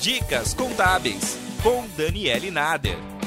Dicas Contábeis, com Daniele Nader.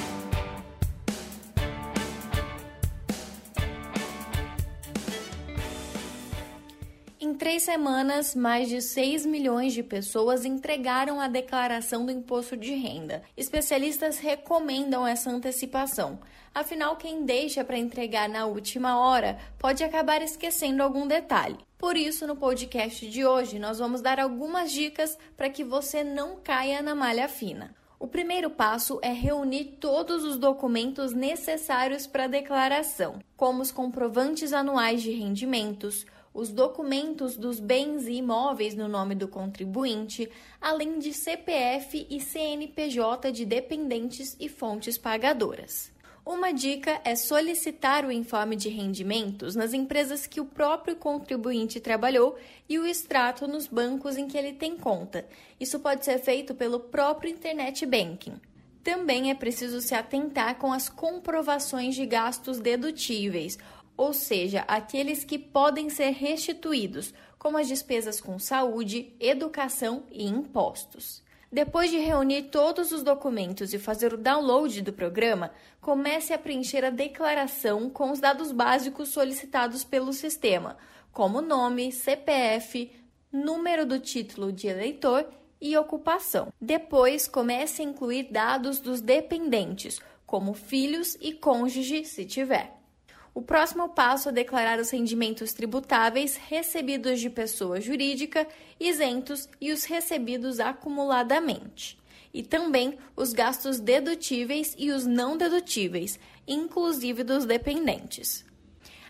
Três semanas, mais de 6 milhões de pessoas entregaram a declaração do imposto de renda. Especialistas recomendam essa antecipação. Afinal, quem deixa para entregar na última hora pode acabar esquecendo algum detalhe. Por isso, no podcast de hoje, nós vamos dar algumas dicas para que você não caia na malha fina. O primeiro passo é reunir todos os documentos necessários para a declaração, como os comprovantes anuais de rendimentos, os documentos dos bens e imóveis no nome do contribuinte, além de CPF e CNPJ de dependentes e fontes pagadoras. Uma dica é solicitar o informe de rendimentos nas empresas que o próprio contribuinte trabalhou e o extrato nos bancos em que ele tem conta. Isso pode ser feito pelo próprio Internet Banking. Também é preciso se atentar com as comprovações de gastos dedutíveis, ou seja, aqueles que podem ser restituídos, como as despesas com saúde, educação e impostos. Depois de reunir todos os documentos e fazer o download do programa, comece a preencher a declaração com os dados básicos solicitados pelo sistema, como nome, CPF, número do título de eleitor e ocupação. Depois, comece a incluir dados dos dependentes, como filhos e cônjuge, se tiver. O próximo passo é declarar os rendimentos tributáveis recebidos de pessoa jurídica, isentos e os recebidos acumuladamente. E também os gastos dedutíveis e os não dedutíveis, inclusive dos dependentes.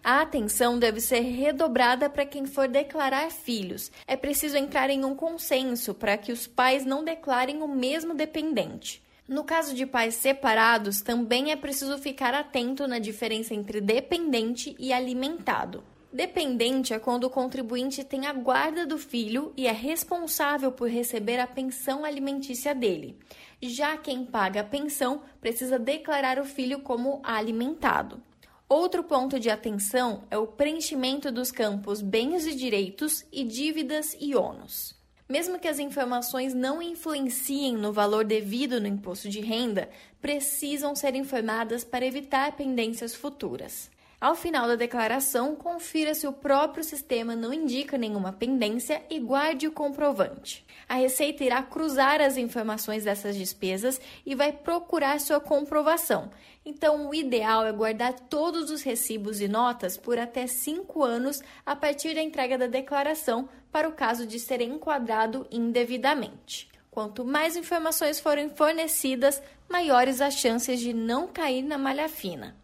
A atenção deve ser redobrada para quem for declarar filhos. É preciso entrar em um consenso para que os pais não declarem o mesmo dependente. No caso de pais separados, também é preciso ficar atento na diferença entre dependente e alimentado. Dependente é quando o contribuinte tem a guarda do filho e é responsável por receber a pensão alimentícia dele. Já quem paga a pensão precisa declarar o filho como alimentado. Outro ponto de atenção é o preenchimento dos campos bens e direitos e dívidas e ônus. Mesmo que as informações não influenciem no valor devido no imposto de renda, precisam ser informadas para evitar pendências futuras. Ao final da declaração, confira se o próprio sistema não indica nenhuma pendência e guarde o comprovante. A Receita irá cruzar as informações dessas despesas e vai procurar sua comprovação. Então, o ideal é guardar todos os recibos e notas por até cinco anos a partir da entrega da declaração, para o caso de ser enquadrado indevidamente. Quanto mais informações forem fornecidas, maiores as chances de não cair na malha fina.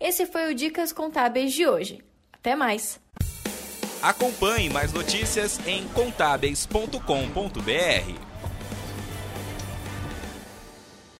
Esse foi o Dicas Contábeis de hoje. Até mais! Acompanhe mais notícias em contábeis.com.br.